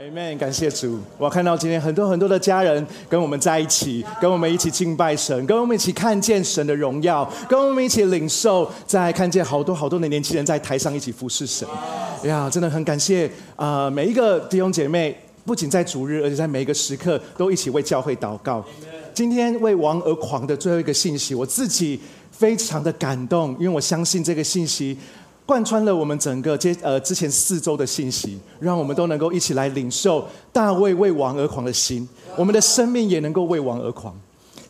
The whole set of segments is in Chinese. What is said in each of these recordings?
Amen，感谢主。我看到今天很多很多的家人跟我们在一起，跟我们一起敬拜神，跟我们一起看见神的荣耀，跟我们一起领受，在看见好多好多的年轻人在台上一起服侍神。呀，真的很感谢啊！每一个弟兄姐妹，不仅在主日，而且在每一个时刻都一起为教会祷告。今天为王而狂的最后一个信息，我自己非常的感动，因为我相信这个信息。贯穿了我们整个接呃之前四周的信息，让我们都能够一起来领受大卫为王而狂的心，我们的生命也能够为王而狂。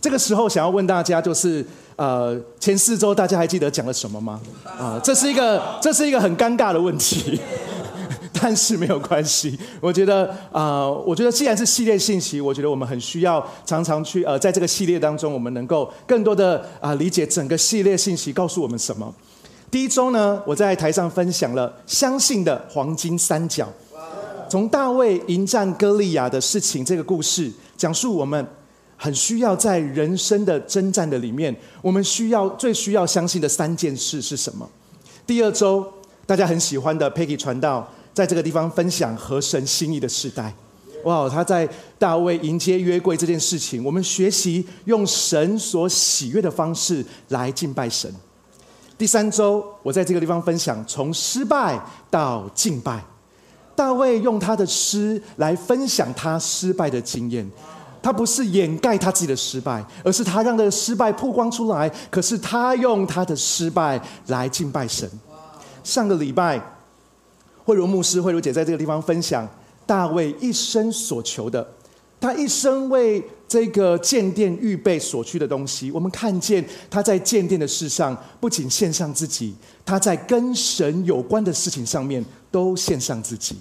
这个时候想要问大家，就是呃前四周大家还记得讲了什么吗？啊，这是一个这是一个很尴尬的问题，但是没有关系。我觉得啊，我觉得既然是系列信息，我觉得我们很需要常常去呃在这个系列当中，我们能够更多的啊理解整个系列信息告诉我们什么。第一周呢，我在台上分享了相信的黄金三角，从大卫迎战歌利亚的事情这个故事，讲述我们很需要在人生的征战的里面，我们需要最需要相信的三件事是什么？第二周，大家很喜欢的 Peggy 传道，在这个地方分享和神心意的时代，哇，他在大卫迎接约柜这件事情，我们学习用神所喜悦的方式来敬拜神。第三周，我在这个地方分享从失败到敬拜。大卫用他的诗来分享他失败的经验，他不是掩盖他自己的失败，而是他让这个失败曝光出来。可是他用他的失败来敬拜神。上个礼拜，慧茹牧师、慧茹姐在这个地方分享大卫一生所求的。他一生为这个建殿预备所需的东西，我们看见他在建殿的事上不仅献上自己，他在跟神有关的事情上面都献上自己。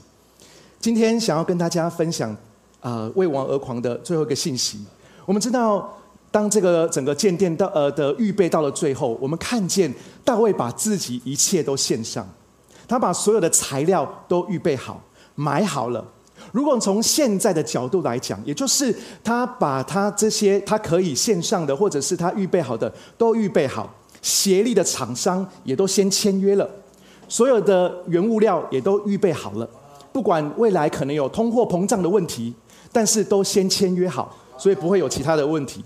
今天想要跟大家分享，呃，为王而狂的最后一个信息。我们知道，当这个整个建殿到呃的预备到了最后，我们看见大卫把自己一切都献上，他把所有的材料都预备好，买好了。如果从现在的角度来讲，也就是他把他这些他可以线上的，或者是他预备好的都预备好，协力的厂商也都先签约了，所有的原物料也都预备好了，不管未来可能有通货膨胀的问题，但是都先签约好，所以不会有其他的问题。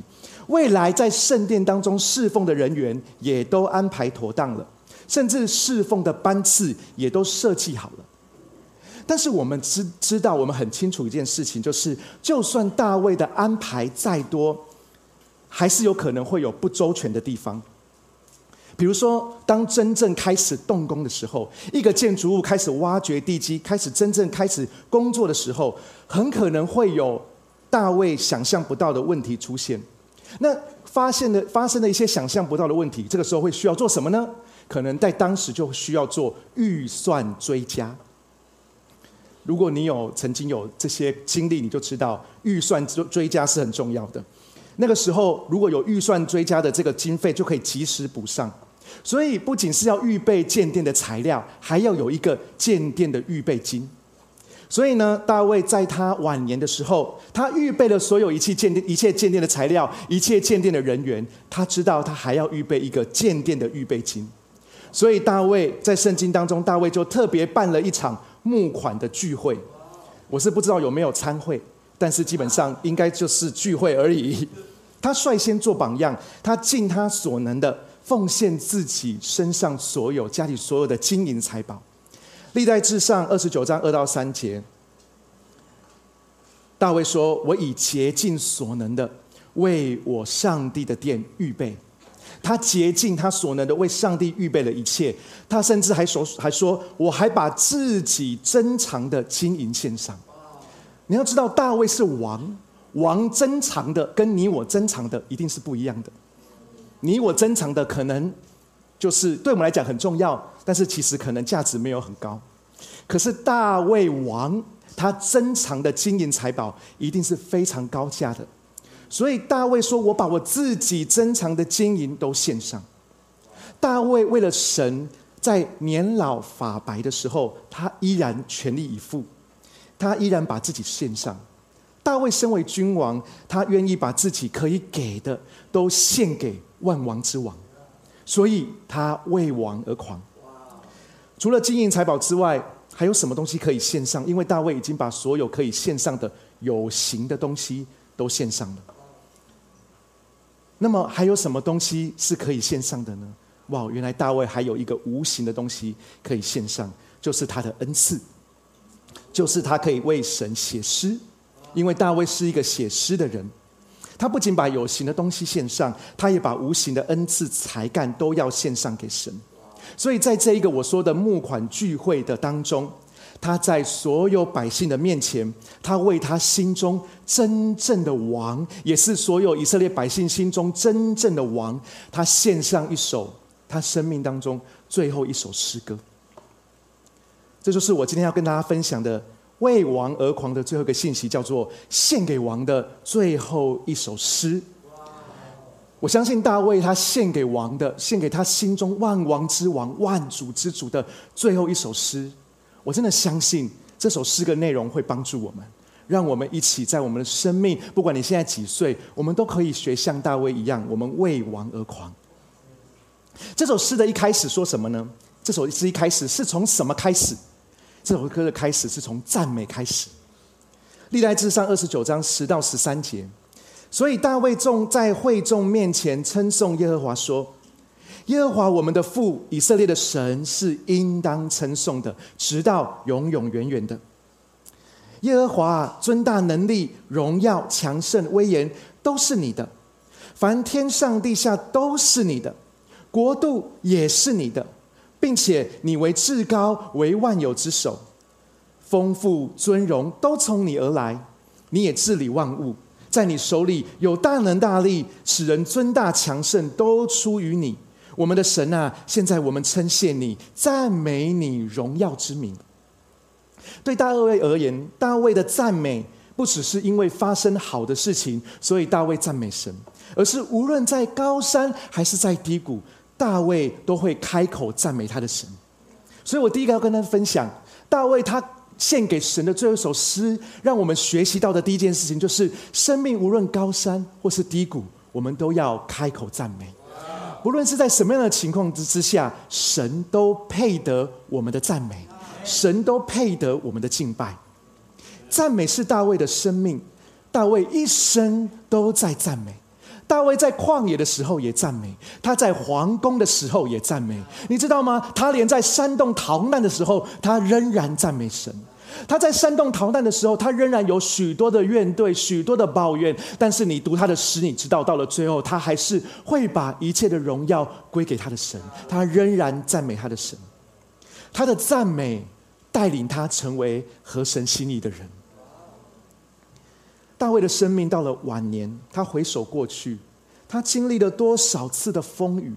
未来在圣殿当中侍奉的人员也都安排妥当了，甚至侍奉的班次也都设计好了。但是我们知知道，我们很清楚一件事情，就是就算大卫的安排再多，还是有可能会有不周全的地方。比如说，当真正开始动工的时候，一个建筑物开始挖掘地基，开始真正开始工作的时候，很可能会有大卫想象不到的问题出现。那发现的发生的一些想象不到的问题，这个时候会需要做什么呢？可能在当时就需要做预算追加。如果你有曾经有这些经历，你就知道预算追追加是很重要的。那个时候，如果有预算追加的这个经费，就可以及时补上。所以，不仅是要预备建店的材料，还要有一个建店的预备金。所以呢，大卫在他晚年的时候，他预备了所有一切建店、一切建店的材料、一切建店的人员。他知道他还要预备一个建店的预备金。所以，大卫在圣经当中，大卫就特别办了一场。募款的聚会，我是不知道有没有参会，但是基本上应该就是聚会而已。他率先做榜样，他尽他所能的奉献自己身上所有、家里所有的金银财宝。历代至上二十九章二到三节，大卫说：“我已竭尽所能的为我上帝的殿预备。”他竭尽他所能的为上帝预备了一切，他甚至还说还说，我还把自己珍藏的金银献上。你要知道，大卫是王，王珍藏的跟你我珍藏的一定是不一样的。你我珍藏的可能就是对我们来讲很重要，但是其实可能价值没有很高。可是大卫王他珍藏的金银财宝一定是非常高价的。所以大卫说：“我把我自己珍藏的金银都献上。”大卫为了神，在年老发白的时候，他依然全力以赴，他依然把自己献上。大卫身为君王，他愿意把自己可以给的都献给万王之王，所以他为王而狂。除了金银财宝之外，还有什么东西可以献上？因为大卫已经把所有可以献上的有形的东西都献上了。那么还有什么东西是可以献上的呢？哇，原来大卫还有一个无形的东西可以献上，就是他的恩赐，就是他可以为神写诗，因为大卫是一个写诗的人。他不仅把有形的东西献上，他也把无形的恩赐、才干都要献上给神。所以在这一个我说的募款聚会的当中，他在所有百姓的面前，他为他心中真正的王，也是所有以色列百姓心中真正的王，他献上一首他生命当中最后一首诗歌。这就是我今天要跟大家分享的为王而狂的最后一个信息，叫做献给王的最后一首诗。我相信大卫他献给王的，献给他心中万王之王、万主之主的最后一首诗。我真的相信这首诗的内容会帮助我们，让我们一起在我们的生命，不管你现在几岁，我们都可以学像大卫一样，我们为王而狂。这首诗的一开始说什么呢？这首诗一开始是从什么开始？这首歌的开始是从赞美开始。历代志上二十九章十到十三节。所以大卫众在会众面前称颂耶和华说：“耶和华我们的父，以色列的神是应当称颂的，直到永永远远的。耶和华尊大能力、荣耀、强盛、威严都是你的，凡天上地下都是你的，国度也是你的，并且你为至高，为万有之首，丰富尊荣都从你而来，你也治理万物。”在你手里有大能大力，使人尊大强盛，都出于你。我们的神啊，现在我们称谢你，赞美你荣耀之名。对大卫而言，大卫的赞美不只是因为发生好的事情，所以大卫赞美神，而是无论在高山还是在低谷，大卫都会开口赞美他的神。所以我第一个要跟他分享，大卫他。献给神的最后一首诗，让我们学习到的第一件事情，就是生命无论高山或是低谷，我们都要开口赞美。不论是在什么样的情况之之下，神都配得我们的赞美，神都配得我们的敬拜。赞美是大卫的生命，大卫一生都在赞美。大卫在旷野的时候也赞美，他在皇宫的时候也赞美。你知道吗？他连在山洞逃难的时候，他仍然赞美神。他在山洞逃难的时候，他仍然有许多的怨怼、许多的抱怨。但是你读他的诗，你知道到了最后，他还是会把一切的荣耀归给他的神。他仍然赞美他的神。他的赞美带领他成为合神心意的人。大卫的生命到了晚年，他回首过去，他经历了多少次的风雨，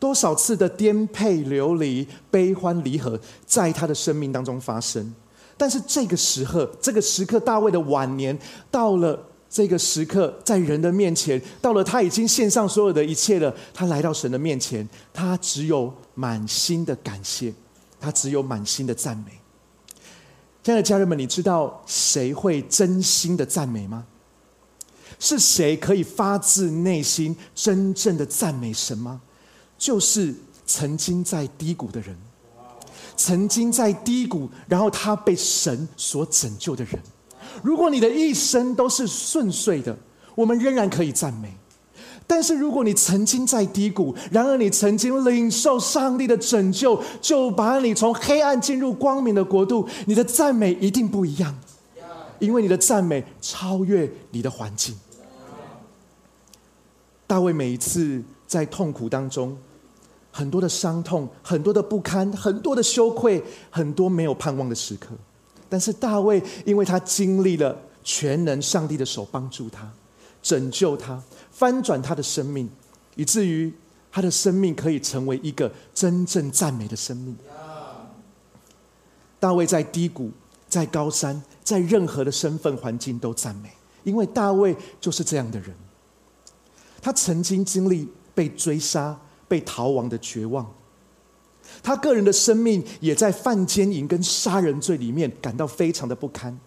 多少次的颠沛流离、悲欢离合，在他的生命当中发生。但是这个时刻，这个时刻，大卫的晚年到了这个时刻，在人的面前，到了他已经献上所有的一切了，他来到神的面前，他只有满心的感谢，他只有满心的赞美。亲爱的家人们，你知道谁会真心的赞美吗？是谁可以发自内心真正的赞美神吗？就是曾经在低谷的人，曾经在低谷，然后他被神所拯救的人。如果你的一生都是顺遂的，我们仍然可以赞美。但是，如果你曾经在低谷，然而你曾经领受上帝的拯救，就把你从黑暗进入光明的国度，你的赞美一定不一样，因为你的赞美超越你的环境。大卫每一次在痛苦当中，很多的伤痛，很多的不堪，很多的羞愧，很多没有盼望的时刻，但是大卫，因为他经历了全能上帝的手帮助他，拯救他。翻转他的生命，以至于他的生命可以成为一个真正赞美的生命。大卫在低谷，在高山，在任何的身份环境都赞美，因为大卫就是这样的人。他曾经经历被追杀、被逃亡的绝望，他个人的生命也在犯奸淫跟杀人罪里面感到非常的不堪。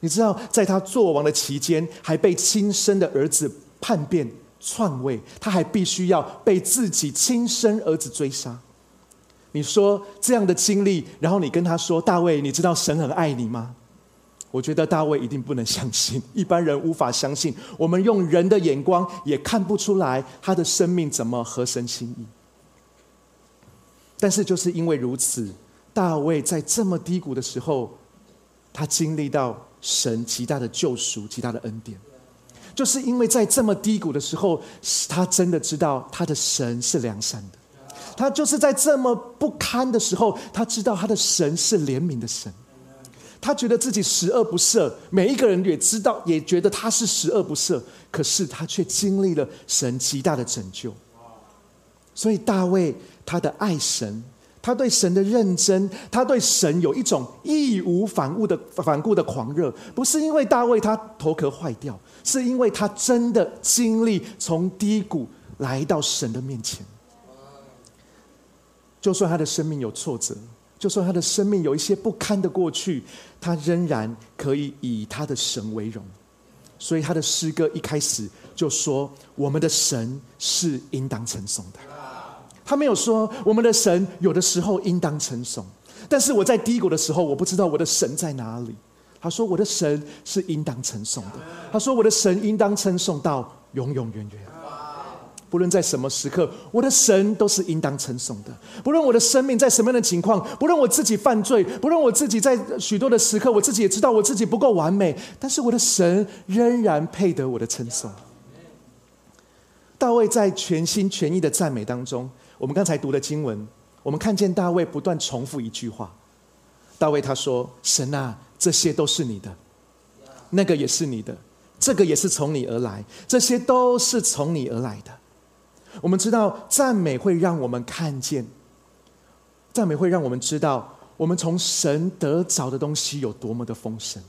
你知道，在他做王的期间，还被亲生的儿子。叛变篡位，他还必须要被自己亲生儿子追杀。你说这样的经历，然后你跟他说：“大卫，你知道神很爱你吗？”我觉得大卫一定不能相信，一般人无法相信。我们用人的眼光也看不出来他的生命怎么合神心意。但是就是因为如此，大卫在这么低谷的时候，他经历到神极大的救赎、极大的恩典。就是因为在这么低谷的时候，他真的知道他的神是良善的。他就是在这么不堪的时候，他知道他的神是怜悯的神。他觉得自己十恶不赦，每一个人也知道，也觉得他是十恶不赦。可是他却经历了神极大的拯救。所以大卫他的爱神，他对神的认真，他对神有一种义无反顾的反顾的狂热，不是因为大卫他头壳坏掉，是因为他真的经历从低谷来到神的面前。就算他的生命有挫折。就算他的生命有一些不堪的过去，他仍然可以以他的神为荣。所以他的诗歌一开始就说：“我们的神是应当称颂的。”他没有说我们的神有的时候应当称颂，但是我在低谷的时候，我不知道我的神在哪里。他说：“我的神是应当称颂的。”他说：“我的神应当称颂到永永远远。”不论在什么时刻，我的神都是应当称颂的。不论我的生命在什么样的情况，不论我自己犯罪，不论我自己在许多的时刻，我自己也知道我自己不够完美，但是我的神仍然配得我的称颂。大卫在全心全意的赞美当中，我们刚才读的经文，我们看见大卫不断重复一句话：大卫他说：“神啊，这些都是你的，那个也是你的，这个也是从你而来，这些都是从你而来的。”我们知道赞美会让我们看见，赞美会让我们知道，我们从神得着的东西有多么的丰盛。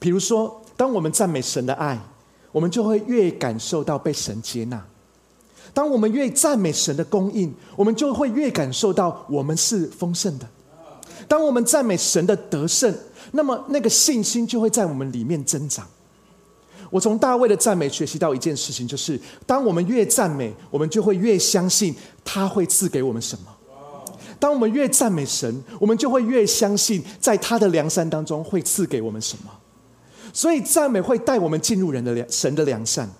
比如说，当我们赞美神的爱，我们就会越感受到被神接纳；当我们越赞美神的供应，我们就会越感受到我们是丰盛的；当我们赞美神的得胜，那么那个信心就会在我们里面增长。我从大卫的赞美学习到一件事情，就是当我们越赞美，我们就会越相信他会赐给我们什么；当我们越赞美神，我们就会越相信在他的良善当中会赐给我们什么。所以赞美会带我们进入人的良神的良善。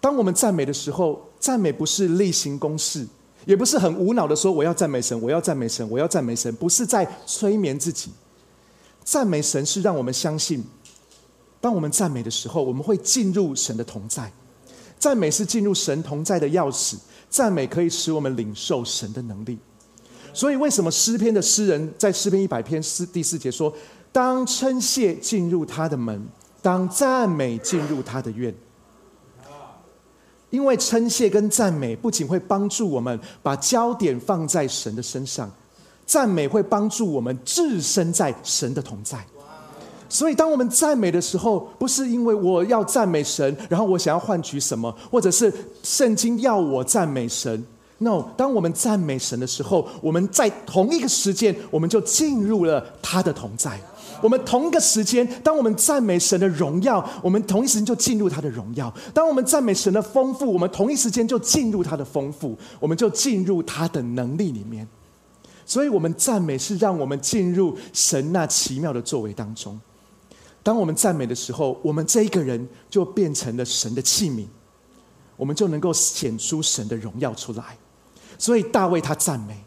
当我们赞美的时候，赞美不是例行公事，也不是很无脑的说我要赞美神，我要赞美神，我要赞美神，不是在催眠自己。赞美神是让我们相信。当我们赞美的时候，我们会进入神的同在。赞美是进入神同在的钥匙。赞美可以使我们领受神的能力。所以，为什么诗篇的诗人在诗篇一百篇四第四节说：“当称谢进入他的门，当赞美进入他的院。”因为称谢跟赞美不仅会帮助我们把焦点放在神的身上，赞美会帮助我们置身在神的同在。所以，当我们赞美的时候，不是因为我要赞美神，然后我想要换取什么，或者是圣经要我赞美神。No，当我们赞美神的时候，我们在同一个时间，我们就进入了他的同在。我们同一个时间，当我们赞美神的荣耀，我们同一时间就进入他的荣耀；当我们赞美神的丰富，我们同一时间就进入他的丰富，我们就进入他的能力里面。所以，我们赞美是让我们进入神那奇妙的作为当中。当我们赞美的时候，我们这一个人就变成了神的器皿，我们就能够显出神的荣耀出来。所以大卫他赞美，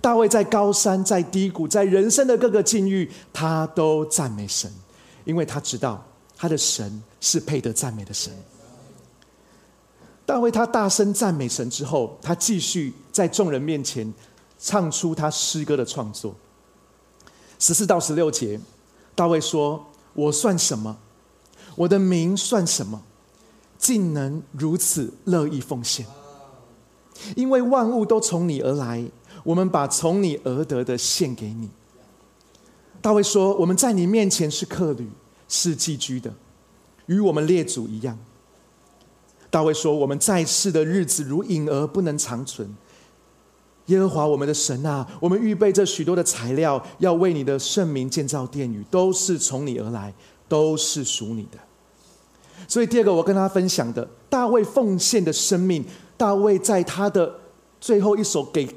大卫在高山、在低谷、在人生的各个境遇，他都赞美神，因为他知道他的神是配得赞美的神。大卫他大声赞美神之后，他继续在众人面前唱出他诗歌的创作。十四到十六节，大卫说。我算什么？我的名算什么？竟能如此乐意奉献？因为万物都从你而来，我们把从你而得的献给你。大卫说：“我们在你面前是客旅，是寄居的，与我们列祖一样。”大卫说：“我们在世的日子如影儿，不能长存。”耶和华我们的神啊，我们预备这许多的材料，要为你的圣名建造殿宇，都是从你而来，都是属你的。所以第二个，我跟他分享的，大卫奉献的生命，大卫在他的最后一首给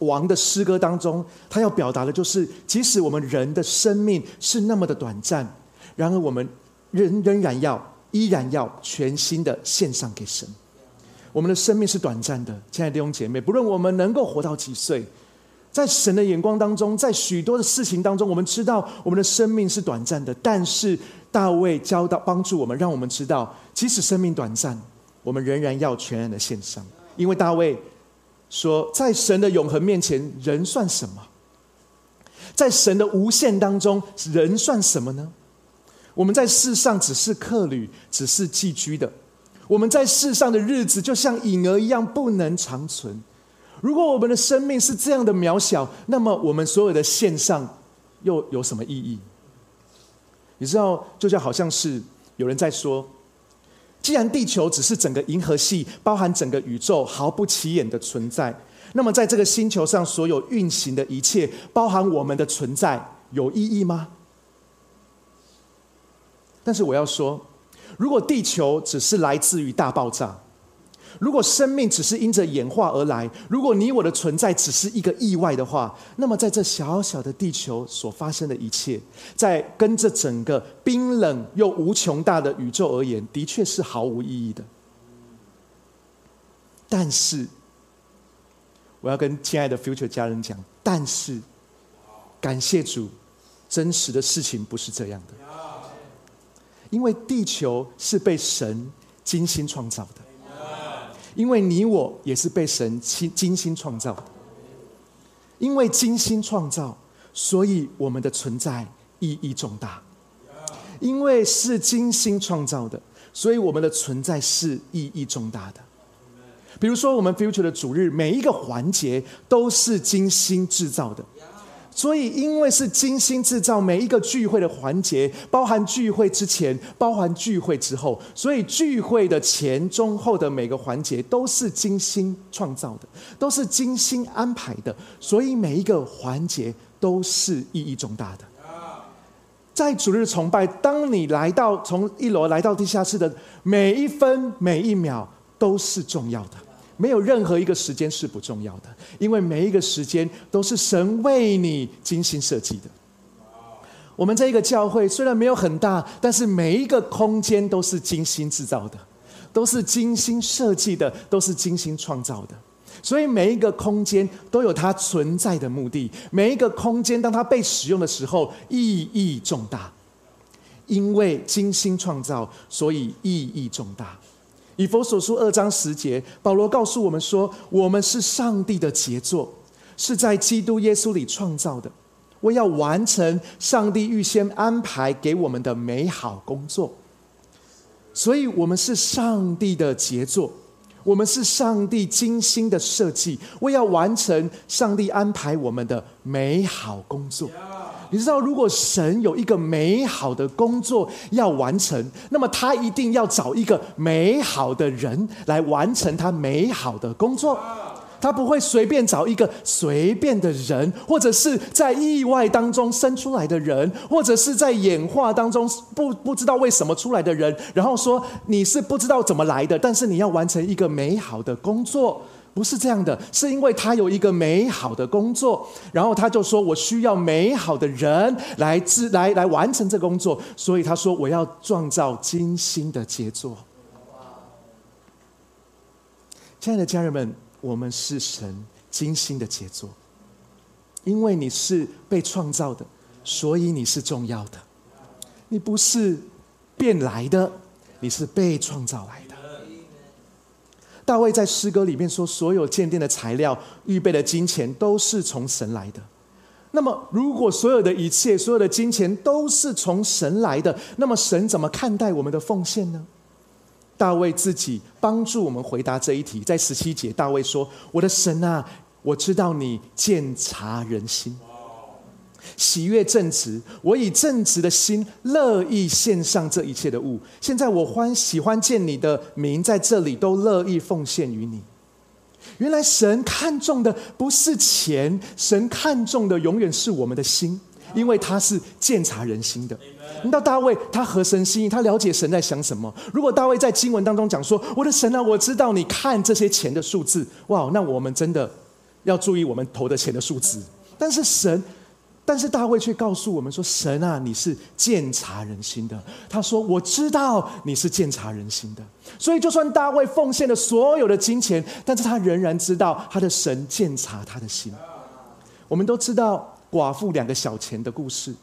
王的诗歌当中，他要表达的就是，即使我们人的生命是那么的短暂，然而我们仍仍然要依然要全心的献上给神。我们的生命是短暂的，亲爱的弟兄姐妹，不论我们能够活到几岁，在神的眼光当中，在许多的事情当中，我们知道我们的生命是短暂的。但是大卫教导帮助我们，让我们知道，即使生命短暂，我们仍然要全然的献上，因为大卫。说，在神的永恒面前，人算什么？在神的无限当中，人算什么呢？我们在世上只是客旅，只是寄居的。我们在世上的日子，就像影儿一样，不能长存。如果我们的生命是这样的渺小，那么我们所有的线上又有什么意义？你知道，就像好像是有人在说。既然地球只是整个银河系，包含整个宇宙毫不起眼的存在，那么在这个星球上所有运行的一切，包含我们的存在，有意义吗？但是我要说，如果地球只是来自于大爆炸。如果生命只是因着演化而来，如果你我的存在只是一个意外的话，那么在这小小的地球所发生的一切，在跟这整个冰冷又无穷大的宇宙而言，的确是毫无意义的。但是，我要跟亲爱的 Future 家人讲，但是，感谢主，真实的事情不是这样的，因为地球是被神精心创造的。因为你我也是被神精精心创造的，因为精心创造，所以我们的存在意义重大。因为是精心创造的，所以我们的存在是意义重大的。比如说，我们 Future 的主日，每一个环节都是精心制造的。所以，因为是精心制造每一个聚会的环节，包含聚会之前，包含聚会之后，所以聚会的前、中、后的每个环节都是精心创造的，都是精心安排的。所以每一个环节都是意义重大的。在主日崇拜，当你来到从一楼来到地下室的每一分每一秒都是重要的。没有任何一个时间是不重要的，因为每一个时间都是神为你精心设计的。我们这一个教会虽然没有很大，但是每一个空间都是精心制造的，都是精心设计的，都是精心创造的。所以每一个空间都有它存在的目的，每一个空间当它被使用的时候意义重大，因为精心创造，所以意义重大。以佛所书二章十节，保罗告诉我们说：“我们是上帝的杰作，是在基督耶稣里创造的，为要完成上帝预先安排给我们的美好工作。所以，我们是上帝的杰作，我们是上帝精心的设计，为要完成上帝安排我们的美好工作。”你知道，如果神有一个美好的工作要完成，那么他一定要找一个美好的人来完成他美好的工作。他不会随便找一个随便的人，或者是在意外当中生出来的人，或者是在演化当中不不知道为什么出来的人，然后说你是不知道怎么来的，但是你要完成一个美好的工作。不是这样的，是因为他有一个美好的工作，然后他就说：“我需要美好的人来自来来完成这工作。”所以他说：“我要创造精心的杰作。”亲爱的家人们，我们是神精心的杰作，因为你是被创造的，所以你是重要的。你不是变来的，你是被创造来的。大卫在诗歌里面说：“所有建殿的材料、预备的金钱，都是从神来的。”那么，如果所有的一切、所有的金钱都是从神来的，那么神怎么看待我们的奉献呢？大卫自己帮助我们回答这一题。在十七节，大卫说：“我的神啊，我知道你鉴察人心。”喜悦正直，我以正直的心乐意献上这一切的物。现在我欢喜欢见你的名在这里，都乐意奉献于你。原来神看重的不是钱，神看重的永远是我们的心，因为他是鉴察人心的。你知道大卫他合神心意，他了解神在想什么。如果大卫在经文当中讲说：“我的神啊，我知道你看这些钱的数字。”哇，那我们真的。要注意我们投的钱的数字。但是神，但是大卫却告诉我们说：“神啊，你是鉴察人心的。”他说：“我知道你是鉴察人心的。”所以，就算大卫奉献了所有的金钱，但是他仍然知道他的神鉴察他的心。我们都知道寡妇两个小钱的故事，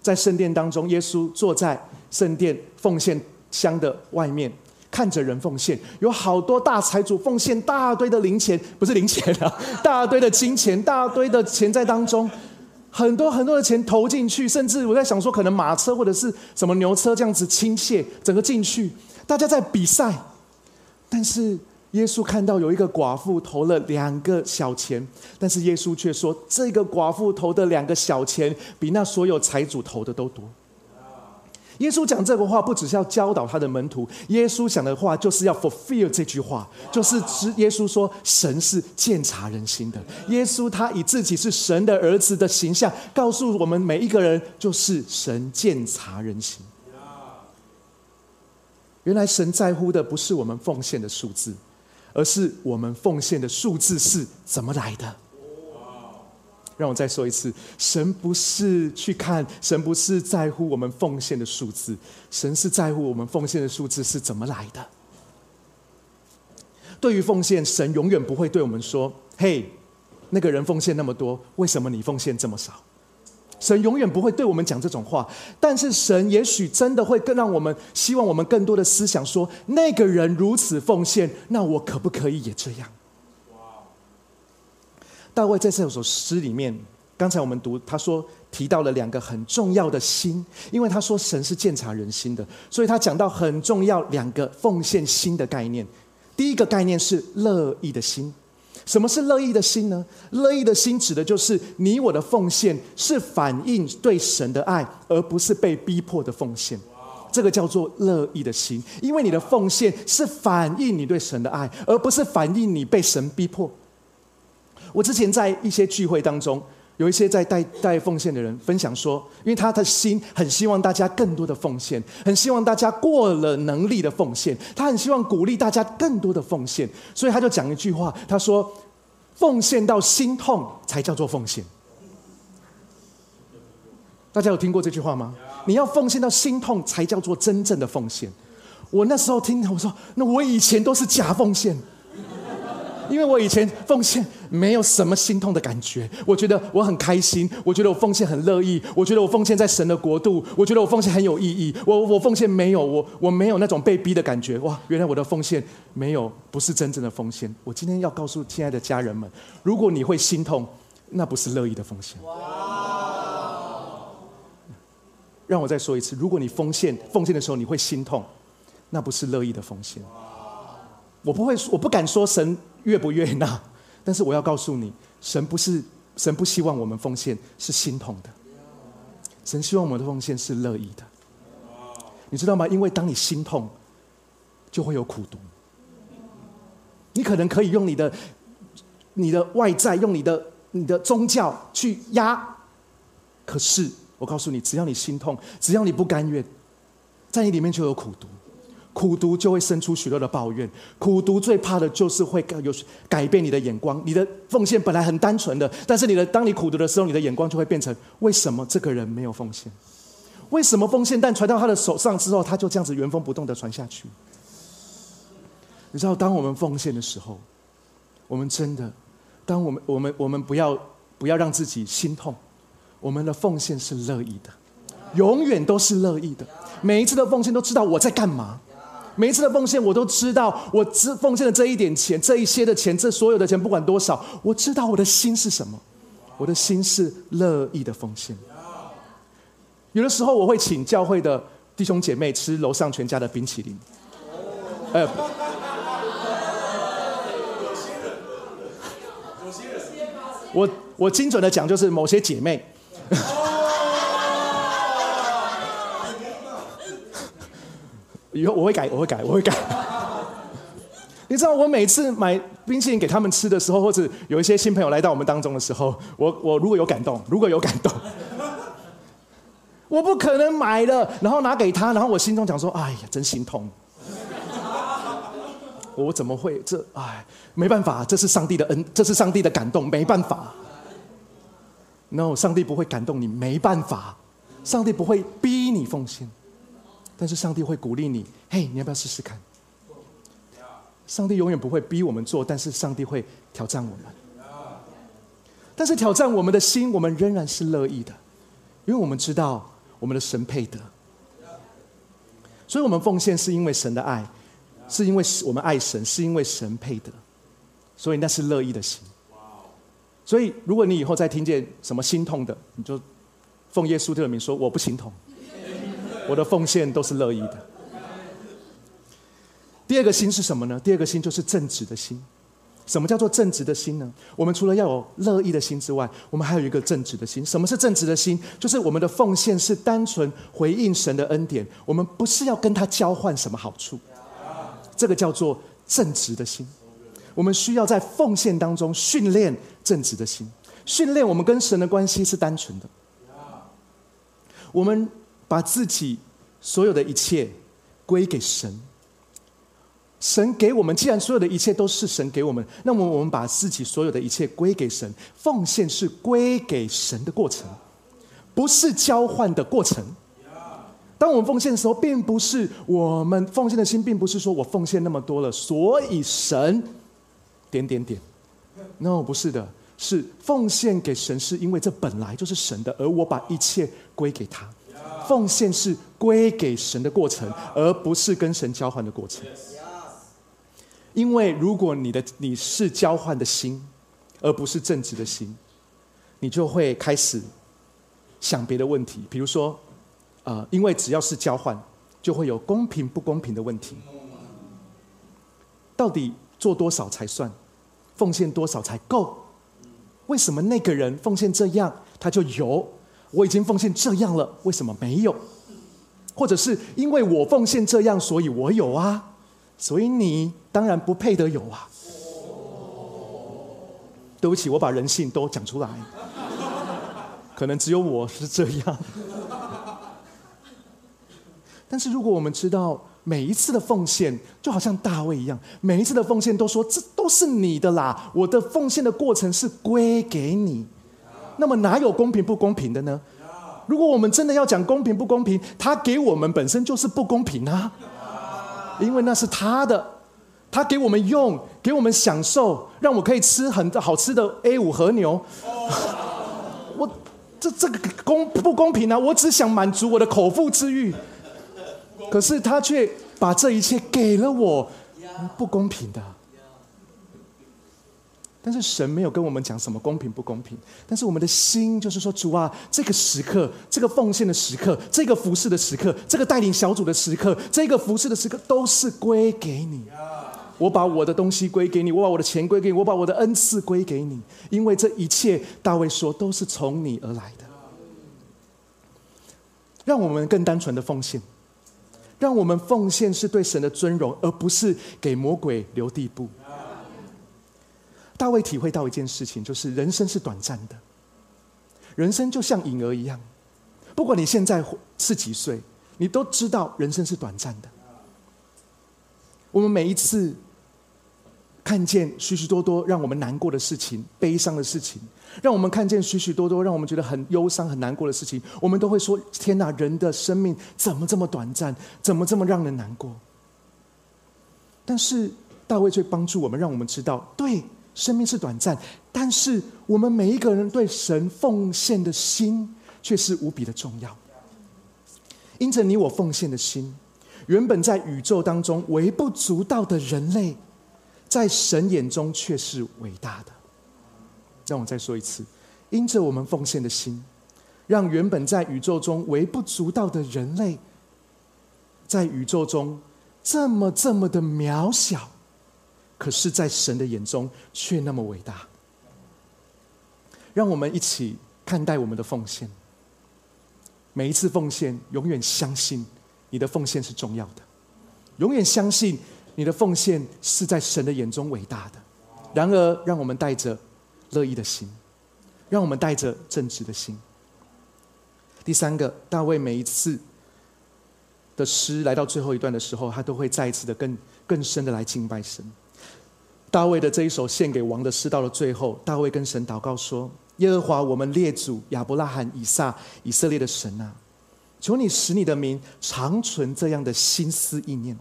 在圣殿当中，耶稣坐在圣殿奉献箱的外面。看着人奉献，有好多大财主奉献大堆的零钱，不是零钱啊，大堆的金钱，大堆的钱在当中，很多很多的钱投进去，甚至我在想说，可能马车或者是什么牛车这样子倾泻，整个进去，大家在比赛。但是耶稣看到有一个寡妇投了两个小钱，但是耶稣却说，这个寡妇投的两个小钱，比那所有财主投的都多。耶稣讲这个话，不只是要教导他的门徒。耶稣讲的话，就是要 fulfill 这句话，就是指耶稣说，神是鉴察人心的。耶稣他以自己是神的儿子的形象，告诉我们每一个人，就是神鉴察人心。原来神在乎的不是我们奉献的数字，而是我们奉献的数字是怎么来的。让我再说一次，神不是去看，神不是在乎我们奉献的数字，神是在乎我们奉献的数字是怎么来的。对于奉献，神永远不会对我们说：“嘿，那个人奉献那么多，为什么你奉献这么少？”神永远不会对我们讲这种话。但是神也许真的会更让我们希望我们更多的思想说：那个人如此奉献，那我可不可以也这样？大卫在这首诗里面，刚才我们读，他说提到了两个很重要的心，因为他说神是鉴察人心的，所以他讲到很重要两个奉献心的概念。第一个概念是乐意的心。什么是乐意的心呢？乐意的心指的就是你我的奉献是反映对神的爱，而不是被逼迫的奉献。这个叫做乐意的心，因为你的奉献是反映你对神的爱，而不是反映你被神逼迫。我之前在一些聚会当中，有一些在带带奉献的人分享说，因为他的心很希望大家更多的奉献，很希望大家过了能力的奉献，他很希望鼓励大家更多的奉献，所以他就讲一句话，他说：“奉献到心痛才叫做奉献。”大家有听过这句话吗？你要奉献到心痛才叫做真正的奉献。我那时候听，我说：“那我以前都是假奉献。”因为我以前奉献没有什么心痛的感觉，我觉得我很开心，我觉得我奉献很乐意，我觉得我奉献在神的国度，我觉得我奉献很有意义。我我奉献没有我我没有那种被逼的感觉。哇，原来我的奉献没有不是真正的奉献。我今天要告诉亲爱的家人们，如果你会心痛，那不是乐意的奉献。让我再说一次，如果你奉献奉献的时候你会心痛，那不是乐意的奉献。我不会，我不敢说神悦不悦纳，但是我要告诉你，神不是神不希望我们奉献是心痛的，神希望我们的奉献是乐意的。你知道吗？因为当你心痛，就会有苦读。你可能可以用你的你的外在，用你的你的宗教去压，可是我告诉你，只要你心痛，只要你不甘愿，在你里面就有苦读。苦读就会生出许多的抱怨，苦读最怕的就是会有改变你的眼光。你的奉献本来很单纯的，但是你的当你苦读的时候，你的眼光就会变成：为什么这个人没有奉献？为什么奉献但传到他的手上之后，他就这样子原封不动的传下去？你知道，当我们奉献的时候，我们真的，当我们我们我们不要不要让自己心痛，我们的奉献是乐意的，永远都是乐意的。每一次的奉献都知道我在干嘛。每一次的奉献，我都知道，我只奉献的这一点钱，这一些的钱，这所有的钱，不管多少，我知道我的心是什么。我的心是乐意的奉献。有的时候，我会请教会的弟兄姐妹吃楼上全家的冰淇淋。呃，我我精准的讲，就是某些姐妹。以后我会改，我会改，我会改。你知道，我每次买冰淇淋给他们吃的时候，或者有一些新朋友来到我们当中的时候，我我如果有感动，如果有感动，我不可能买了，然后拿给他，然后我心中讲说：“哎呀，真心痛。”我怎么会这？哎，没办法，这是上帝的恩，这是上帝的感动，没办法。No，上帝不会感动你，没办法。上帝不会逼你奉献，但是上帝会鼓励你。嘿，你要不要试试看？上帝永远不会逼我们做，但是上帝会挑战我们。但是挑战我们的心，我们仍然是乐意的，因为我们知道我们的神配得。所以，我们奉献是因为神的爱，是因为我们爱神，是因为神配得，所以那是乐意的心。所以，如果你以后再听见什么心痛的，你就奉耶稣的名说：“我不心痛，我的奉献都是乐意的。”第二个心是什么呢？第二个心就是正直的心。什么叫做正直的心呢？我们除了要有乐意的心之外，我们还有一个正直的心。什么是正直的心？就是我们的奉献是单纯回应神的恩典，我们不是要跟他交换什么好处。这个叫做正直的心。我们需要在奉献当中训练正直的心，训练我们跟神的关系是单纯的。我们把自己所有的一切归给神。神给我们，既然所有的一切都是神给我们，那么我们把自己所有的一切归给神，奉献是归给神的过程，不是交换的过程。当我们奉献的时候，并不是我们奉献的心，并不是说我奉献那么多了，所以神点点点。No，不是的，是奉献给神，是因为这本来就是神的，而我把一切归给他。奉献是归给神的过程，而不是跟神交换的过程。因为如果你的你是交换的心，而不是正直的心，你就会开始想别的问题。比如说，呃，因为只要是交换，就会有公平不公平的问题。到底做多少才算？奉献多少才够？为什么那个人奉献这样他就有？我已经奉献这样了，为什么没有？或者是因为我奉献这样，所以我有啊？所以你当然不配得有啊！对不起，我把人性都讲出来，可能只有我是这样。但是如果我们知道每一次的奉献，就好像大卫一样，每一次的奉献都说这都是你的啦，我的奉献的过程是归给你，那么哪有公平不公平的呢？如果我们真的要讲公平不公平，他给我们本身就是不公平啊！因为那是他的，他给我们用，给我们享受，让我可以吃很好吃的 A 五和牛。我这这个公不公平啊？我只想满足我的口腹之欲，可是他却把这一切给了我，不公平的。但是神没有跟我们讲什么公平不公平，但是我们的心就是说，主啊，这个时刻，这个奉献的时刻，这个服侍的时刻，这个带领小组的时刻，这个服侍的时刻，都是归给你。我把我的东西归给你，我把我的钱归给你，我把我的恩赐归给你，因为这一切，大卫说都是从你而来的。让我们更单纯的奉献，让我们奉献是对神的尊荣，而不是给魔鬼留地步。大卫体会到一件事情，就是人生是短暂的，人生就像婴儿一样，不管你现在是几岁，你都知道人生是短暂的。我们每一次看见许许多多让我们难过的事情、悲伤的事情，让我们看见许许多多让我们觉得很忧伤、很难过的事情，我们都会说：“天哪，人的生命怎么这么短暂？怎么这么让人难过？”但是大卫却帮助我们，让我们知道，对。生命是短暂，但是我们每一个人对神奉献的心却是无比的重要。因着你我奉献的心，原本在宇宙当中微不足道的人类，在神眼中却是伟大的。让我再说一次，因着我们奉献的心，让原本在宇宙中微不足道的人类，在宇宙中这么这么的渺小。可是，在神的眼中却那么伟大。让我们一起看待我们的奉献。每一次奉献，永远相信你的奉献是重要的，永远相信你的奉献是在神的眼中伟大的。然而，让我们带着乐意的心，让我们带着正直的心。第三个，大卫每一次的诗来到最后一段的时候，他都会再一次的更更深的来敬拜神。大卫的这一首献给王的诗到了最后，大卫跟神祷告说：“耶和华，我们列祖亚伯拉罕、以撒、以色列的神啊，求你使你的名长存这样的心思意念，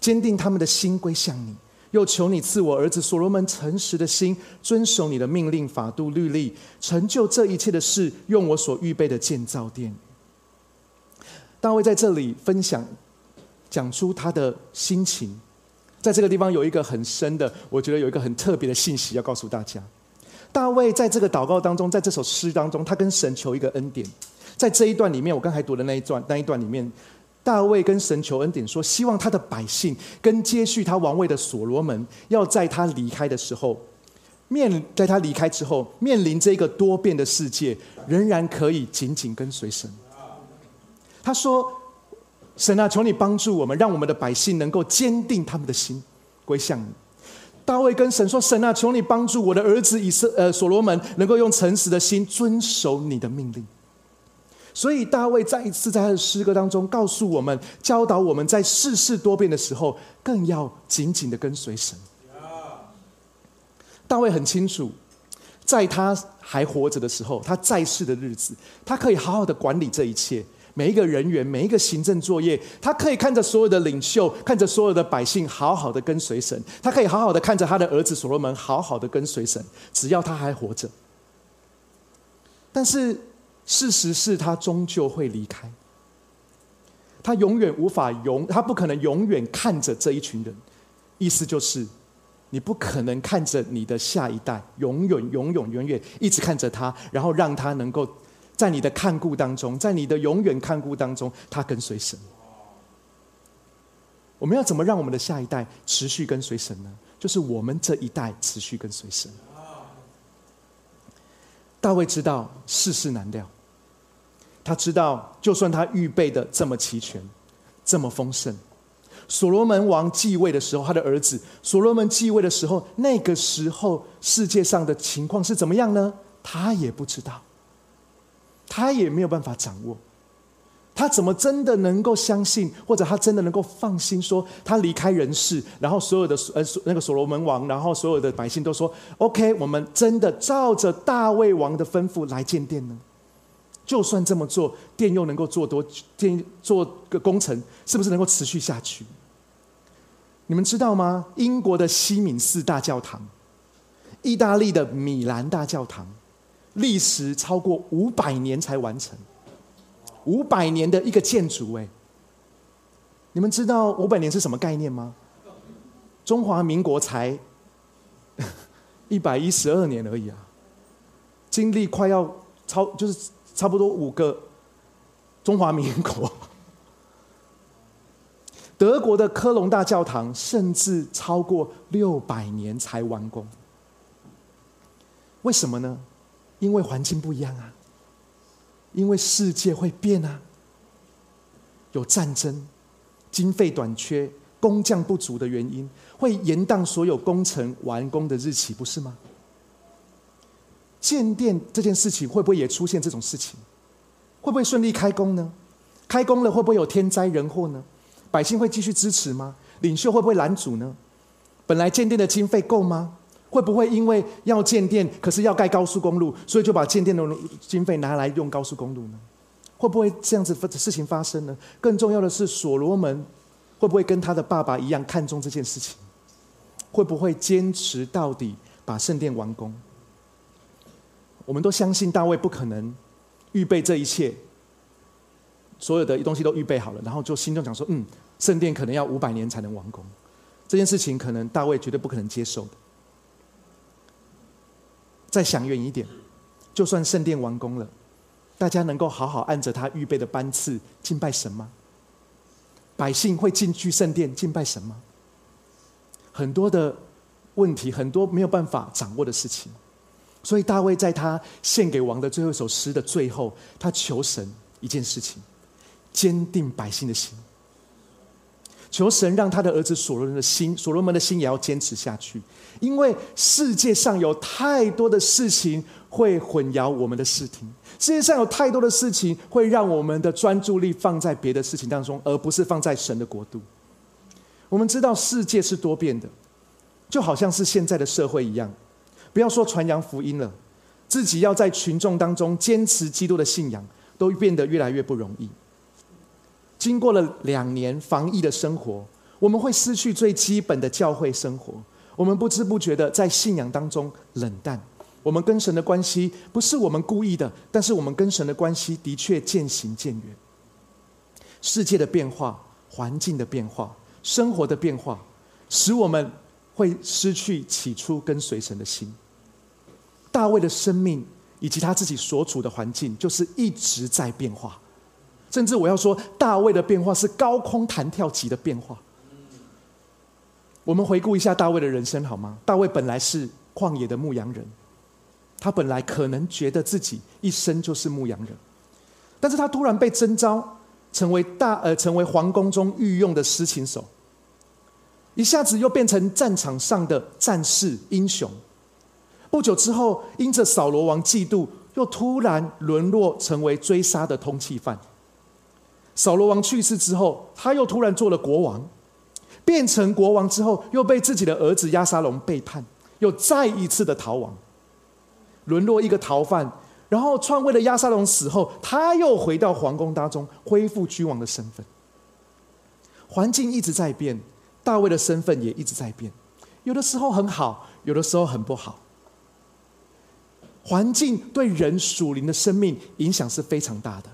坚定他们的心归向你；又求你赐我儿子所罗门诚实的心，遵守你的命令、法度、律例，成就这一切的事，用我所预备的建造殿。”大卫在这里分享，讲出他的心情。在这个地方有一个很深的，我觉得有一个很特别的信息要告诉大家。大卫在这个祷告当中，在这首诗当中，他跟神求一个恩典。在这一段里面，我刚才读的那一段那一段里面，大卫跟神求恩典，说希望他的百姓跟接续他王位的所罗门，要在他离开的时候，面在他离开之后，面临这个多变的世界，仍然可以紧紧跟随神。他说。神啊，求你帮助我们，让我们的百姓能够坚定他们的心归向你。大卫跟神说：“神啊，求你帮助我的儿子以色呃所罗门，能够用诚实的心遵守你的命令。”所以大卫再一次在他的诗歌当中告诉我们，教导我们在世事多变的时候，更要紧紧的跟随神。大卫很清楚，在他还活着的时候，他在世的日子，他可以好好的管理这一切。每一个人员，每一个行政作业，他可以看着所有的领袖，看着所有的百姓，好好的跟随神。他可以好好的看着他的儿子所罗门，好好的跟随神。只要他还活着，但是事实是他终究会离开。他永远无法永，他不可能永远看着这一群人。意思就是，你不可能看着你的下一代，永远、永永远远一直看着他，然后让他能够。在你的看顾当中，在你的永远看顾当中，他跟随神。我们要怎么让我们的下一代持续跟随神呢？就是我们这一代持续跟随神。大卫知道世事难料，他知道就算他预备的这么齐全，这么丰盛，所罗门王继位的时候，他的儿子所罗门继位的时候，那个时候世界上的情况是怎么样呢？他也不知道。他也没有办法掌握，他怎么真的能够相信，或者他真的能够放心说，他离开人世，然后所有的呃那个所罗门王，然后所有的百姓都说，OK，我们真的照着大卫王的吩咐来建殿呢？就算这么做，殿又能够做多殿做个工程，是不是能够持续下去？你们知道吗？英国的西敏寺大教堂，意大利的米兰大教堂。历时超过五百年才完成，五百年的一个建筑，哎，你们知道五百年是什么概念吗？中华民国才 一百一十二年而已啊，经历快要超，就是差不多五个中华民国。德国的科隆大教堂甚至超过六百年才完工，为什么呢？因为环境不一样啊，因为世界会变啊，有战争、经费短缺、工匠不足的原因，会延宕所有工程完工的日期，不是吗？建店这件事情会不会也出现这种事情？会不会顺利开工呢？开工了会不会有天灾人祸呢？百姓会继续支持吗？领袖会不会拦阻呢？本来建店的经费够吗？会不会因为要建店，可是要盖高速公路，所以就把建店的经费拿来用高速公路呢？会不会这样子的事情发生呢？更重要的是，所罗门会不会跟他的爸爸一样看重这件事情？会不会坚持到底把圣殿完工？我们都相信大卫不可能预备这一切，所有的东西都预备好了，然后就心中讲说：“嗯，圣殿可能要五百年才能完工。”这件事情可能大卫绝对不可能接受的。再想远一点，就算圣殿完工了，大家能够好好按着他预备的班次敬拜神吗？百姓会进去圣殿敬拜神吗？很多的问题，很多没有办法掌握的事情，所以大卫在他献给王的最后一首诗的最后，他求神一件事情：坚定百姓的心。求神让他的儿子所罗门的心，所罗门的心也要坚持下去，因为世界上有太多的事情会混淆我们的视听，世界上有太多的事情会让我们的专注力放在别的事情当中，而不是放在神的国度。我们知道世界是多变的，就好像是现在的社会一样，不要说传扬福音了，自己要在群众当中坚持基督的信仰，都变得越来越不容易。经过了两年防疫的生活，我们会失去最基本的教会生活。我们不知不觉的在信仰当中冷淡。我们跟神的关系不是我们故意的，但是我们跟神的关系的确渐行渐远。世界的变化、环境的变化、生活的变化，使我们会失去起初跟随神的心。大卫的生命以及他自己所处的环境，就是一直在变化。甚至我要说，大卫的变化是高空弹跳级的变化。我们回顾一下大卫的人生好吗？大卫本来是旷野的牧羊人，他本来可能觉得自己一生就是牧羊人，但是他突然被征召成为大呃成为皇宫中御用的司琴手，一下子又变成战场上的战士英雄。不久之后，因着扫罗王嫉妒，又突然沦落成为追杀的通缉犯。扫罗王去世之后，他又突然做了国王，变成国王之后，又被自己的儿子亚沙龙背叛，又再一次的逃亡，沦落一个逃犯。然后篡位的亚沙龙死后，他又回到皇宫当中，恢复君王的身份。环境一直在变，大卫的身份也一直在变，有的时候很好，有的时候很不好。环境对人属灵的生命影响是非常大的。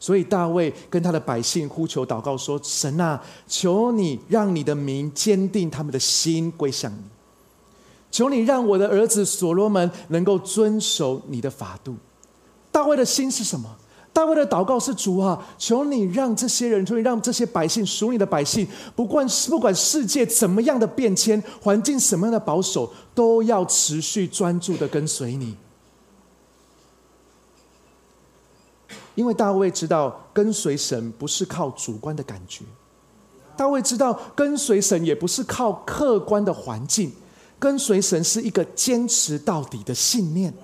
所以大卫跟他的百姓呼求祷告说：“神啊，求你让你的名坚定他们的心归向你，求你让我的儿子所罗门能够遵守你的法度。”大卫的心是什么？大卫的祷告是：“主啊，求你让这些人，求你让这些百姓属你的百姓，不管不管世界怎么样的变迁，环境什么样的保守，都要持续专注的跟随你。”因为大卫知道跟随神不是靠主观的感觉，大卫知道跟随神也不是靠客观的环境，跟随神是一个坚持到底的信念。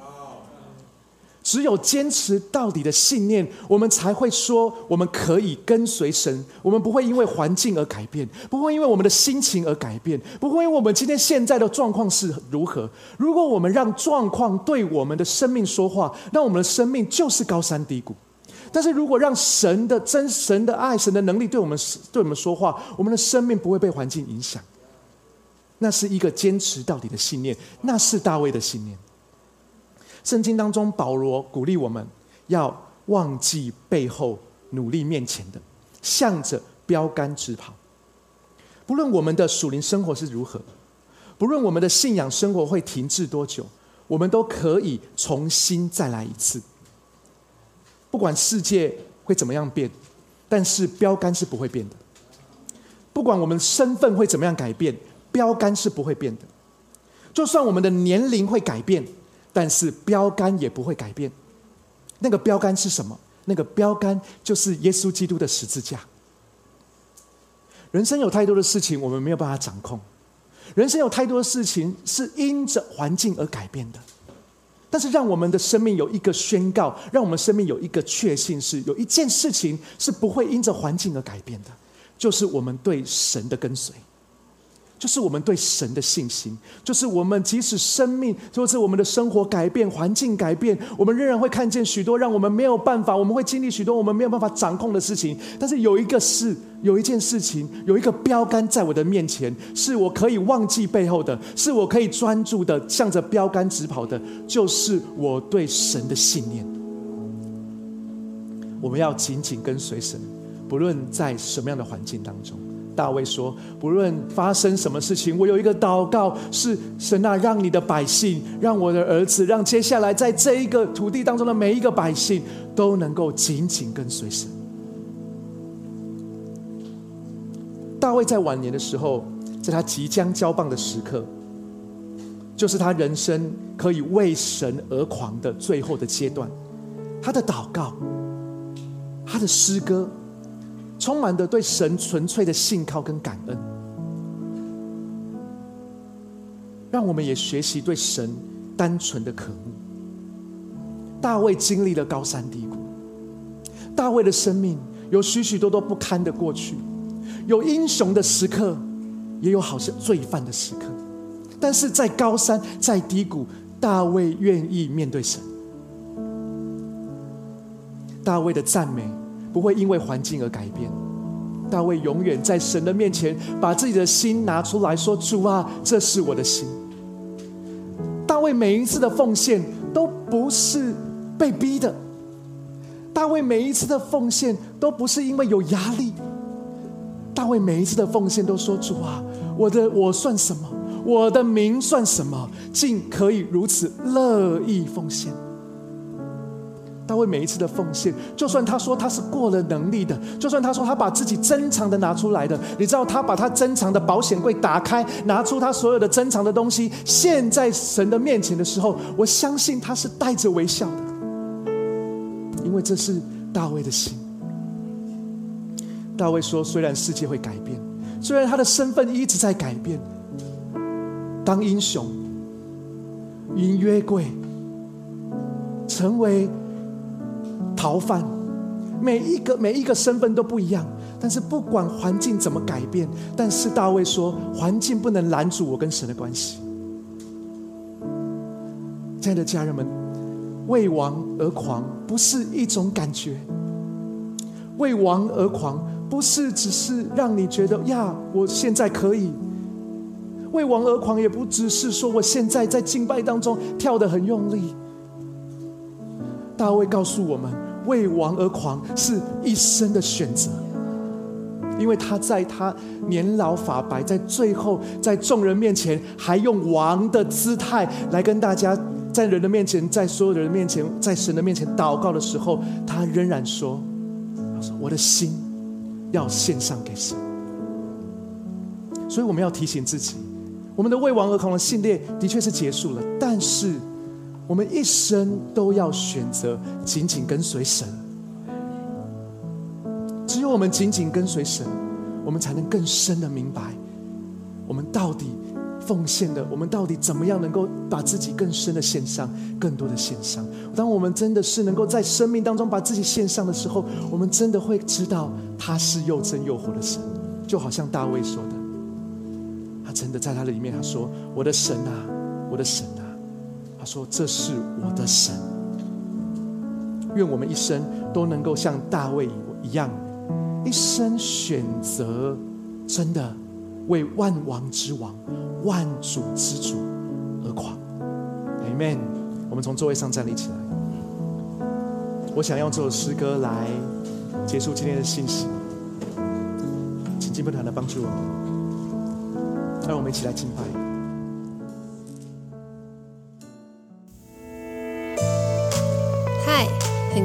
只有坚持到底的信念，我们才会说我们可以跟随神。我们不会因为环境而改变，不会因为我们的心情而改变，不会因为我们今天现在的状况是如何。如果我们让状况对我们的生命说话，那我们的生命就是高山低谷。但是如果让神的真神的爱、神的能力对我们对我们说话，我们的生命不会被环境影响。那是一个坚持到底的信念，那是大卫的信念。圣经当中，保罗鼓励我们要忘记背后，努力面前的，向着标杆直跑。不论我们的属灵生活是如何，不论我们的信仰生活会停滞多久，我们都可以重新再来一次。不管世界会怎么样变，但是标杆是不会变的。不管我们身份会怎么样改变，标杆是不会变的。就算我们的年龄会改变，但是标杆也不会改变。那个标杆是什么？那个标杆就是耶稣基督的十字架。人生有太多的事情我们没有办法掌控，人生有太多的事情是因着环境而改变的。但是，让我们的生命有一个宣告，让我们生命有一个确信，是有一件事情是不会因着环境而改变的，就是我们对神的跟随。就是我们对神的信心，就是我们即使生命，就是我们的生活改变、环境改变，我们仍然会看见许多让我们没有办法，我们会经历许多我们没有办法掌控的事情。但是有一个事，有一件事情，有一个标杆在我的面前，是我可以忘记背后的，是我可以专注的向着标杆直跑的，就是我对神的信念。我们要紧紧跟随神，不论在什么样的环境当中。大卫说：“不论发生什么事情，我有一个祷告，是神啊，让你的百姓，让我的儿子，让接下来在这一个土地当中的每一个百姓，都能够紧紧跟随神。”大卫在晚年的时候，在他即将交棒的时刻，就是他人生可以为神而狂的最后的阶段，他的祷告，他的诗歌。充满的对神纯粹的信靠跟感恩，让我们也学习对神单纯的渴慕。大卫经历了高山低谷，大卫的生命有许许多多不堪的过去，有英雄的时刻，也有好像罪犯的时刻。但是在高山，在低谷，大卫愿意面对神。大卫的赞美不会因为环境而改变，大卫永远在神的面前把自己的心拿出来说：“主啊，这是我的心。”大卫每一次的奉献都不是。被逼的，大卫每一次的奉献都不是因为有压力。大卫每一次的奉献都说：“主啊，我的我算什么？我的名算什么？竟可以如此乐意奉献。”大卫每一次的奉献，就算他说他是过了能力的，就算他说他把自己珍藏的拿出来的，你知道他把他珍藏的保险柜打开，拿出他所有的珍藏的东西，现在神的面前的时候，我相信他是带着微笑的。因为这是大卫的心。大卫说：“虽然世界会改变，虽然他的身份一直在改变，当英雄、因约柜、成为逃犯，每一个每一个身份都不一样。但是不管环境怎么改变，但是大卫说，环境不能拦阻我跟神的关系。”亲爱的家人们。为王而狂不是一种感觉，为王而狂不是只是让你觉得呀，我现在可以。为王而狂也不只是说我现在在敬拜当中跳得很用力。大卫告诉我们，为王而狂是一生的选择，因为他在他年老发白，在最后在众人面前还用王的姿态来跟大家。在人的面前，在所有的人面前，在神的面前祷告的时候，他仍然说：“他说我的心要献上给神。”所以我们要提醒自己，我们的为王而狂的系列的确是结束了，但是我们一生都要选择紧紧跟随神。只有我们紧紧跟随神，我们才能更深的明白，我们到底。奉献的，我们到底怎么样能够把自己更深的献上，更多的献上？当我们真的是能够在生命当中把自己献上的时候，我们真的会知道他是又真又活的神。就好像大卫说的，他真的在他的里面，他说：“我的神啊，我的神啊！”他说：“这是我的神。”愿我们一生都能够像大卫一样，一生选择真的为万王之王。万主之主而狂，Amen。我们从座位上站立起来。我想用这首诗歌来结束今天的信息，请敬拜团来帮助我们，让我们一起来敬拜。